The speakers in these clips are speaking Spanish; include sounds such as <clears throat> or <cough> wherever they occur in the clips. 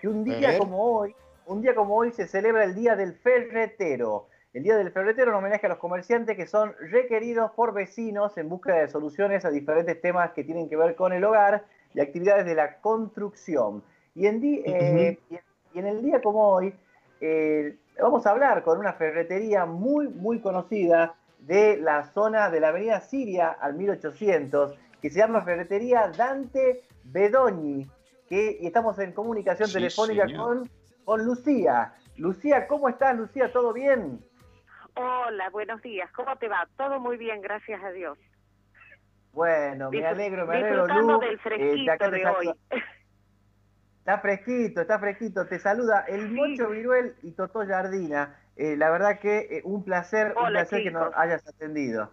que un día como hoy, un día como hoy se celebra el Día del Ferretero. El Día del Ferretero en homenaje a los comerciantes que son requeridos por vecinos en busca de soluciones a diferentes temas que tienen que ver con el hogar y actividades de la construcción. Y en, eh, y en el día como hoy, eh, vamos a hablar con una ferretería muy, muy conocida de la zona de la avenida Siria al 1800, que se llama Ferretería Dante Bedogni, que y estamos en comunicación telefónica con, con Lucía. Lucía, ¿cómo estás, Lucía? ¿Todo bien? Hola, buenos días. ¿Cómo te va? Todo muy bien, gracias a Dios. Bueno, me alegro, me alegro, Lu. del fresquito de hoy. Está fresquito, está fresquito. Te saluda el Mocho Viruel y Totó Jardina. Eh, la verdad que eh, un placer, un placer que nos hayas atendido.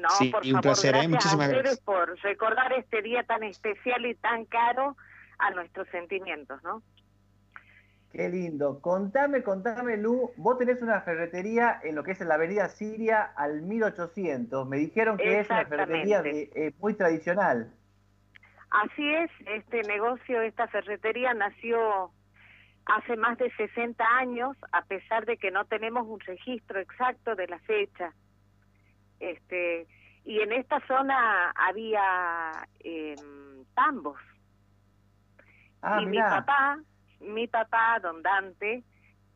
No, por favor, un placer, ¿eh? gracias muchísimas gracias por recordar este día tan especial y tan caro a nuestros sentimientos, ¿no? Qué lindo. Contame, contame, Lu, vos tenés una ferretería en lo que es en la avenida Siria al 1800. Me dijeron que es una ferretería muy tradicional. Así es, este negocio, esta ferretería nació hace más de 60 años, a pesar de que no tenemos un registro exacto de la fecha. Este, y en esta zona había eh, tambos. Ah, y mi papá, mi papá, don Dante,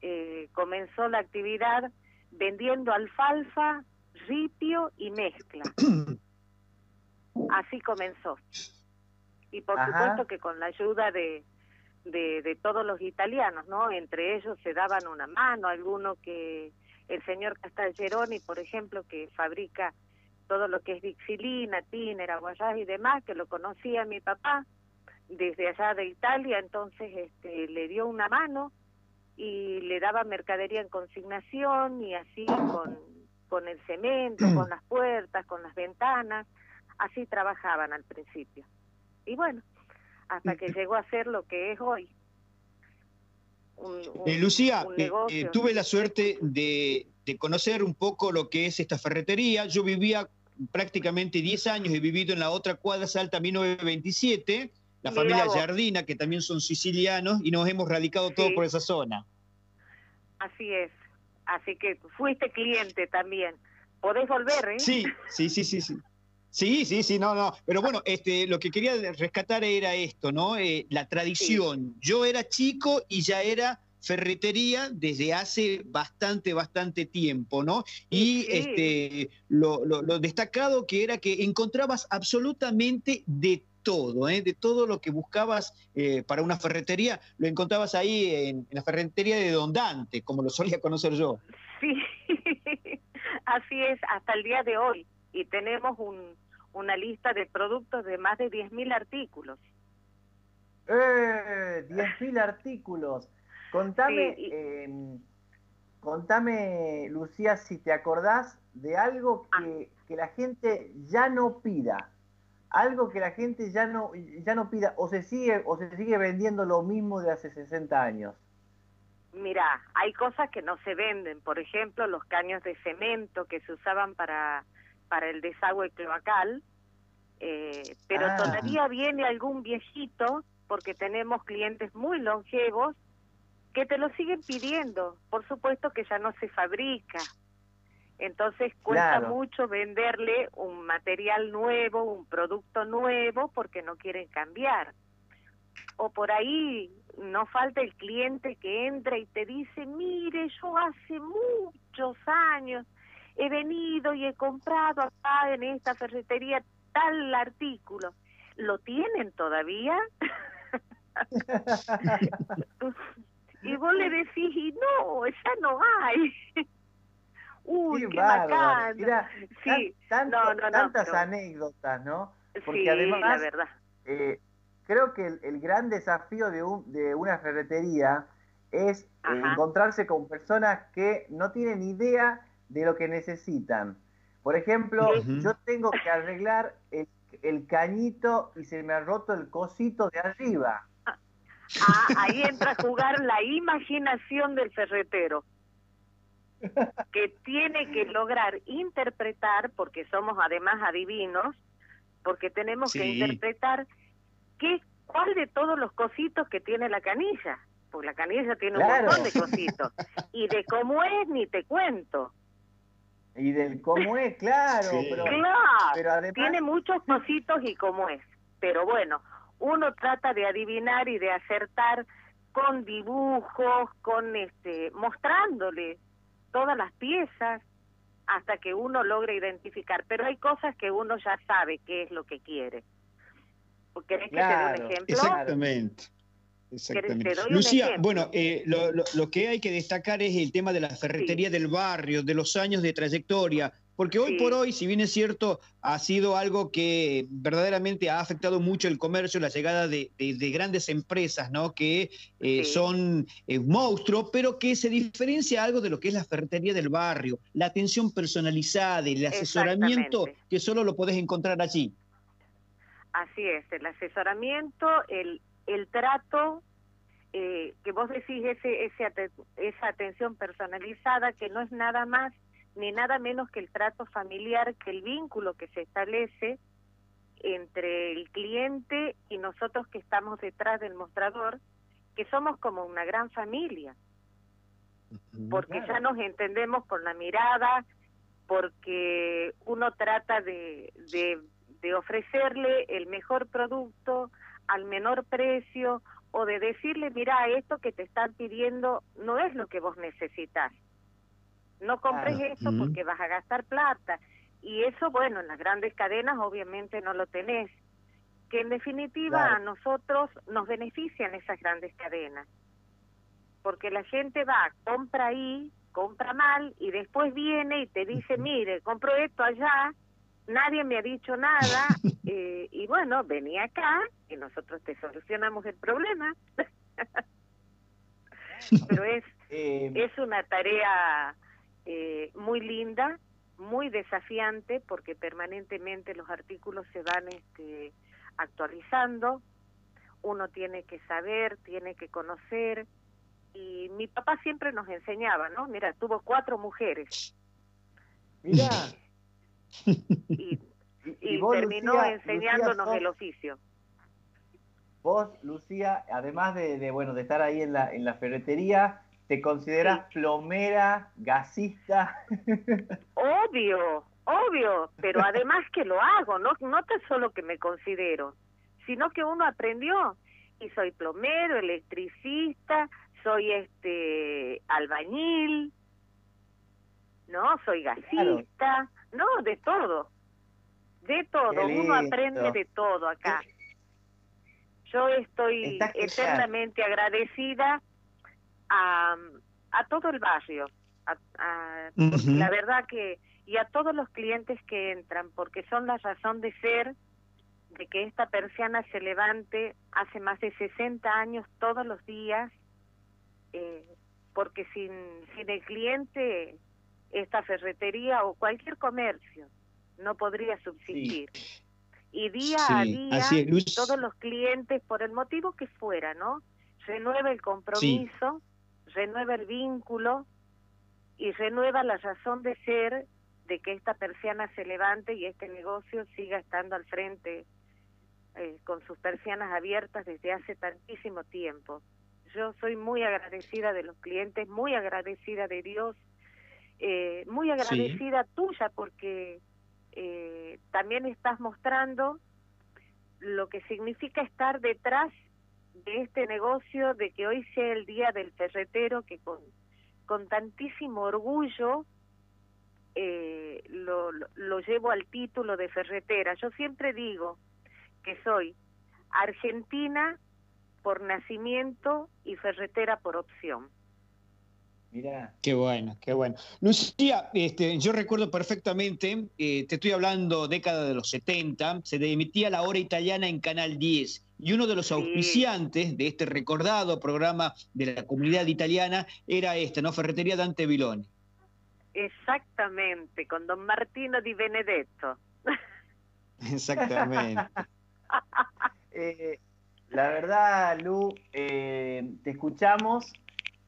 eh, comenzó la actividad vendiendo alfalfa, ripio y mezcla. <clears throat> Así comenzó y por supuesto que con la ayuda de, de, todos los italianos, ¿no? Entre ellos se daban una mano, alguno que el señor Castalgeroni, por ejemplo, que fabrica todo lo que es dixilina, tiner, aguayás y demás, que lo conocía mi papá desde allá de Italia, entonces este, le dio una mano y le daba mercadería en consignación y así con, con el cemento, con las puertas, con las ventanas, así trabajaban al principio y bueno, hasta que llegó a ser lo que es hoy. Eh, Lucía, eh, eh, tuve la suerte de, conocer un poco lo que es esta ferretería. Yo vivía prácticamente 10 años, he vivido en la otra cuadra Salta 1927, la familia Jardina, que también son sicilianos, y nos hemos radicado todos por esa zona. Así es, así que fuiste cliente también. Podés volver, ¿eh? Sí, sí, sí, sí. sí. Sí, sí, sí, no, no. Pero bueno, este, lo que quería rescatar era esto, ¿no? Eh, la tradición. Yo era chico y ya era ferretería desde hace bastante, bastante tiempo, ¿no? Y este, lo, destacado que era que encontrabas absolutamente de todo, ¿eh? de todo lo que buscabas eh, para una ferretería, lo encontrabas ahí en, en, la ferretería de Don Dante, como lo solía conocer yo. Sí, <laughs> así es, hasta el día de hoy. Y tenemos un, una lista de productos de más de 10.000 artículos. ¡Eh! 10.000 artículos. Contame, em, contame, Lucía, si te acordás de algo ah. que, que, la gente ya no pida. Algo que la gente ya no, ya no pida o se sigue o se sigue vendiendo lo mismo de hace 60 años. Mira, hay cosas que no se venden, por ejemplo, los caños de cemento que se usaban para para el desagüe cloacal, eh, pero ah. todavía viene algún viejito, porque tenemos clientes muy longevos, que te lo siguen pidiendo. Por supuesto que ya no se fabrica. Entonces cuesta mucho venderle un material nuevo, un producto nuevo, porque no quieren cambiar. O por ahí no falta el cliente que entra y te dice, mire, yo hace muchos años he venido y he comprado acá en esta ferretería tal artículo. ¿Lo tienen todavía? <laughs> <laughs> y vos le decís, y no, ya no hay. Uy, qué, bacán. sí, tantas anécdotas, ¿no? Porque además, la verdad. Eh, creo que el, gran desafío de, un, de una ferretería es eh, encontrarse con personas que no tienen idea de lo que necesitan. Por ejemplo, yo tengo que arreglar el, cañito y se me ha roto el cosito de arriba. Ah, ahí entra a jugar la imaginación del ferretero, que tiene que lograr interpretar, porque somos además adivinos, porque tenemos que interpretar qué cuál de todos los cositos que tiene la canilla, porque la canilla tiene un montón de cositos, y de cómo es ni te cuento. Y del cómo es, claro. Pero, claro, tiene muchos cositos y cómo es. Pero bueno, uno trata de adivinar y de acertar con dibujos, con este, mostrándole todas las piezas hasta que uno logre identificar. Pero hay cosas que uno ya sabe qué es lo que quiere. ¿Querés que te dé un ejemplo? Exactamente. Exactamente. Lucía, bueno, eh, lo, que hay que destacar es el tema de la ferretería del barrio, de los años de trayectoria, porque hoy por hoy, si bien es cierto, ha sido algo que verdaderamente ha afectado mucho el comercio, la llegada de, grandes empresas, ¿no? Que eh, son eh, monstruos, pero que se diferencia algo de lo que es la ferretería del barrio, la atención personalizada, y el asesoramiento que solo lo podés encontrar allí. Así es, el asesoramiento, el, el trato, eh, que vos decís, ese, ese, esa atención personalizada, que no es nada más ni nada menos que el trato familiar, que el vínculo que se establece entre el cliente y nosotros que estamos detrás del mostrador, que somos como una gran familia, porque ya nos entendemos con la mirada, porque uno trata de, de, de ofrecerle el mejor producto al menor precio o de decirle, mira, esto que te están pidiendo no es lo que vos necesitas no compres eso porque vas a gastar plata. Y eso, bueno, en las grandes cadenas obviamente no lo tenés. Que en definitiva a nosotros nos benefician esas grandes cadenas. Porque la gente va, compra ahí, compra mal y después viene y te dice, mire, compro esto allá, nadie me ha dicho nada <laughs> eh, y bueno, vení acá y nosotros te solucionamos el problema. <laughs> Pero es, eh, es una tarea eh, muy linda, muy desafiante, porque permanentemente los artículos se van este, actualizando, uno tiene que saber, tiene que conocer, y mi papá siempre nos enseñaba, ¿no? Mira, tuvo cuatro mujeres. Mira. Y, terminó enseñándonos el oficio. Vos, Lucía, además de, de, bueno de estar ahí en la, en la ferretería, ¿Te consideras plomera, gasista? Obvio, obvio, pero además que lo hago, no, no tan solo que me considero, sino que uno aprendió y soy plomero, electricista, soy este albañil, no, soy gasista, no, de todo, de todo, uno aprende de todo acá. Yo estoy eternamente agradecida a, todo el barrio, la verdad que, y a todos los clientes que entran, porque son la razón de ser de que esta persiana se levante hace más de 60 años todos los días, eh, porque sin, sin el cliente esta ferretería o cualquier comercio no podría subsistir. Y día a día, todos los clientes, por el motivo que fuera, ¿no? Renueva el compromiso renueva el vínculo y renueva la razón de ser de que esta persiana se levante y este negocio siga estando al frente eh, con sus persianas abiertas desde hace tantísimo tiempo. Yo soy muy agradecida de los clientes, muy agradecida de Dios, eh, muy agradecida tuya porque eh, también estás mostrando lo que significa estar detrás de este negocio, de que hoy sea el día del ferretero, que con, con tantísimo orgullo eh, lo, lo, llevo al título de ferretera. Yo siempre digo que soy argentina por nacimiento y ferretera por opción. Mira. Qué bueno, qué bueno. Lucía, este, yo recuerdo perfectamente, eh, te estoy hablando década de los 70, se emitía la hora italiana en Canal 10 y uno de los auspiciantes de este recordado programa de la comunidad italiana era esta, ¿no? Ferretería Dante Viloni. Exactamente, con don Martino di Benedetto. <laughs> <laughs> Exactamente. Eh, la verdad, Lu, eh, te escuchamos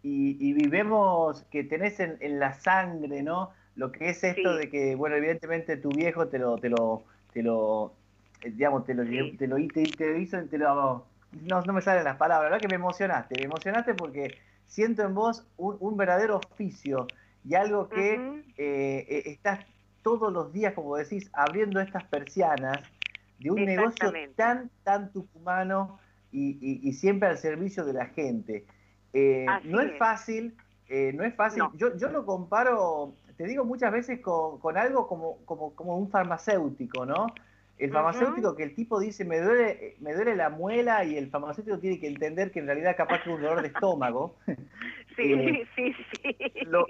y, y, vivemos que tenés en, la sangre, ¿no? Lo que es esto de que, bueno, evidentemente tu viejo te lo, te lo, te lo eh, digamos, te lo, te, lo, te, te, hizo, te, lo, no, no me salen las palabras, la verdad que me emocionaste, me emocionaste porque siento en vos un, verdadero oficio y algo que eh, eh, estás todos los días, como decís, abriendo estas persianas de un negocio tan, tan tucumano y, siempre al servicio de la gente. Eh, no es, fácil, no es fácil. Yo, yo lo comparo, te digo muchas veces con, con algo como, como, como un farmacéutico, ¿no? El farmacéutico que el tipo dice, me duele, me duele la muela y el farmacéutico tiene que entender que en realidad capaz que es un dolor de estómago. <laughs> Sí, eh, sí, sí. Lo,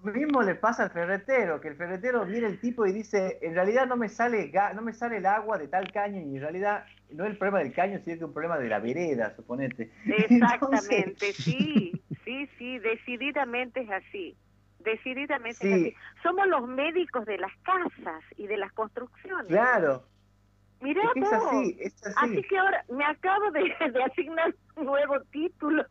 mismo le pasa al ferretero, que el ferretero mira el tipo y dice, en realidad no me sale no me sale el agua de tal caño y en realidad no es el problema del caño, sino que es un problema de la vereda, suponete. <laughs> Exactamente, sí, <laughs> sí, sí, decididamente es así. Decididamente Somos los médicos de las casas y de las construcciones. Claro. Mirá es, así, así. que ahora me acabo de, <laughs> asignar un nuevo título.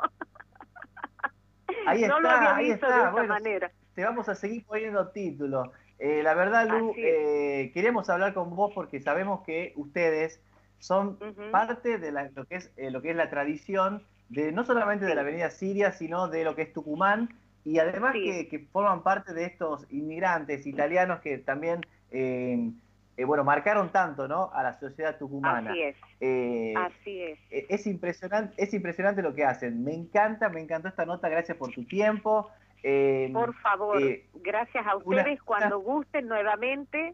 Ahí está, no lo había ahí visto está. De esta manera. Te vamos a seguir poniendo títulos. Eh, la verdad, Lu, eh, queremos hablar con vos porque sabemos que ustedes son parte de lo, que es, eh, lo que es la tradición de no solamente de la Avenida Siria, sino de lo que es Tucumán y además que, forman parte de estos inmigrantes italianos que también, eh, bueno, marcaron tanto, ¿no? A la sociedad tucumana. Así es. Así es. Es impresionante, es impresionante lo que hacen. Me encanta, me encantó esta nota. Gracias por tu tiempo. Por favor, gracias a ustedes. Cuando gusten nuevamente,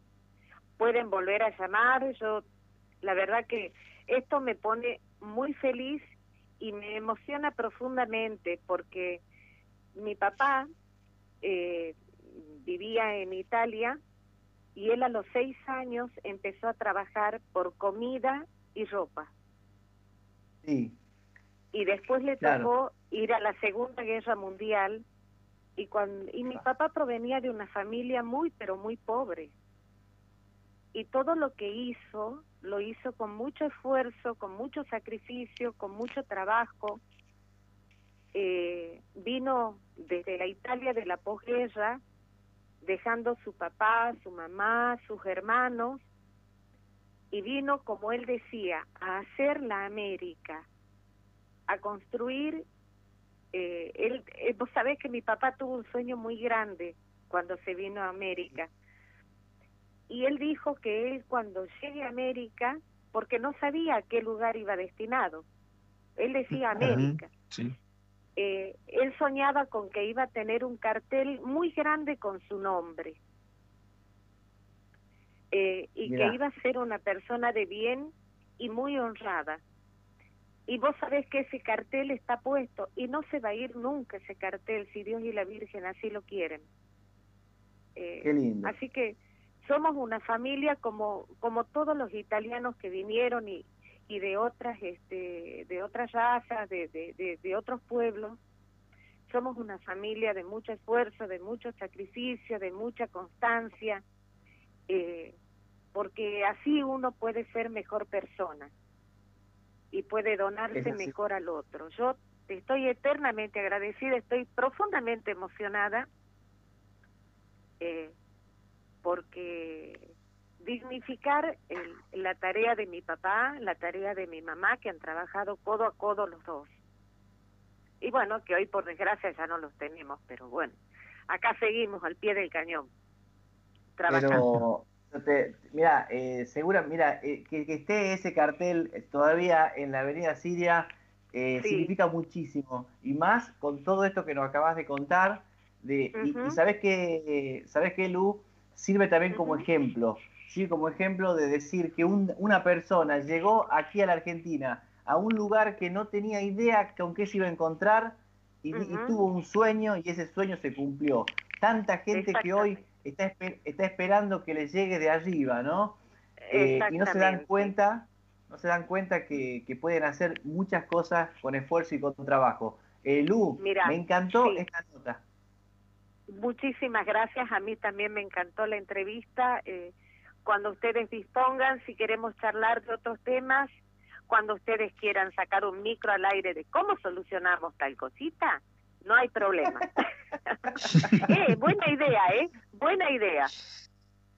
pueden volver a llamar. Yo, la verdad que esto me pone muy feliz y me emociona profundamente porque mi papá eh, vivía en Italia y él a los seis años empezó a trabajar por comida y ropa. Sí. Y después le tocó ir a la Segunda Guerra Mundial y cuando y mi papá provenía de una familia muy pero muy pobre. Y todo lo que hizo lo hizo con mucho esfuerzo, con mucho sacrificio, con mucho trabajo eh, vino desde la Italia de la posguerra, dejando su papá, su mamá, sus hermanos, y vino, como él decía, a hacer la América, a construir. Eh, él, eh, vos sabés que mi papá tuvo un sueño muy grande cuando se vino a América. Y él dijo que él cuando llegue a América, porque no sabía a qué lugar iba destinado, él decía América. Sí eh, él soñaba con que iba a tener un cartel muy grande con su nombre eh, y que iba a ser una persona de bien y muy honrada. Y vos sabés que ese cartel está puesto y no se va a ir nunca ese cartel si Dios y la Virgen así lo quieren. Eh, así que somos una familia como, como todos los italianos que vinieron y, y de otras este de otras razas de, de, de, otros pueblos. Somos una familia de mucho esfuerzo de mucho sacrificio de mucha constancia eh, porque así uno puede ser mejor persona y puede donarse mejor al otro yo estoy eternamente agradecida estoy profundamente emocionada eh, porque dignificar la tarea de mi papá, la tarea de mi mamá, que han trabajado codo a codo los dos. Y bueno, que hoy por desgracia ya no los tenemos, pero bueno, acá seguimos al pie del cañón. Trabajando. Pero, mira, eh, segura, mira, eh, que, esté ese cartel todavía en la Avenida Siria eh, significa muchísimo. Y más con todo esto que nos acabas de contar. De, y, sabes que, sabes que Lu sirve también como ejemplo ¿sí? como ejemplo de decir que una persona llegó aquí a la Argentina, a un lugar que no tenía idea con qué se iba a encontrar y, tuvo un sueño y ese sueño se cumplió. Tanta gente que hoy está, está esperando que le llegue de arriba, ¿no? Eh, y no se dan cuenta, no se dan cuenta que, pueden hacer muchas cosas con esfuerzo y con trabajo. Eh, Lu, me encantó esta nota. Muchísimas gracias, a mí también me encantó la entrevista. Eh, cuando ustedes dispongan, si queremos charlar de otros temas, cuando ustedes quieran sacar un micro al aire de cómo solucionamos tal cosita, no hay problema. <laughs> eh, buena idea, ¿eh? Buena idea.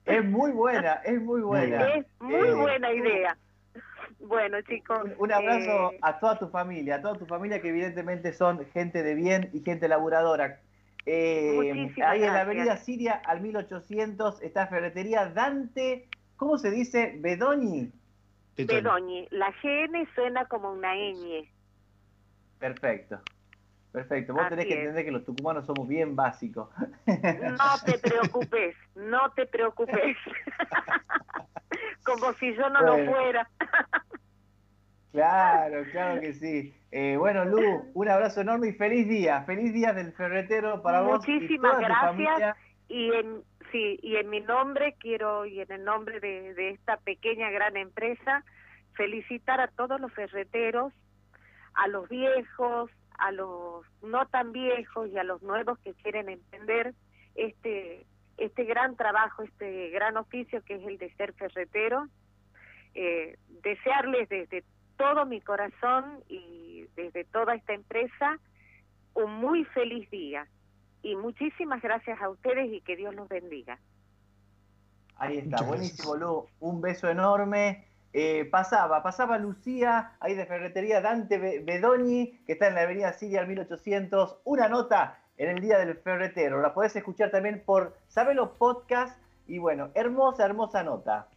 Es muy buena, es muy buena. Es muy eh, buena idea. Bueno, chicos. Un, abrazo eh, a toda tu familia, a toda tu familia que evidentemente son gente de bien y gente laburadora. Eh, ahí en la avenida Siria al 1800 está Ferretería Dante, ¿cómo se dice? Bedoñi. Bedoñi. La GN suena como una ñ. Perfecto. Perfecto, vos tenés que entender que los tucumanos somos bien básicos. No te <laughs> preocupes, no te preocupes. <laughs> Como si yo no lo fuera. Claro, <laughs> claro que sí. Eh, bueno, Lu, un abrazo enorme y feliz día. Feliz día del ferretero para vos. Muchísimas gracias. Y en, sí, y en mi nombre quiero, y en el nombre de, de esta pequeña gran empresa, felicitar a todos los ferreteros, a los viejos, a los no tan viejos y a los nuevos que quieren emprender este este gran trabajo, este gran oficio que es el de ser ferretero. Eh, desearles desde todo mi corazón y desde toda esta empresa un muy feliz día. Y muchísimas gracias a ustedes y que Dios los bendiga. Ahí está, buenísimo, Lu. Un beso enorme. Eh, pasaba, pasaba Lucía, ahí de Ferretería Dante Bedoni, que está en la avenida Siria al 1800. Una nota en el Día del Ferretero. La podés escuchar también por Sabelo Podcast. Y bueno, hermosa, hermosa nota.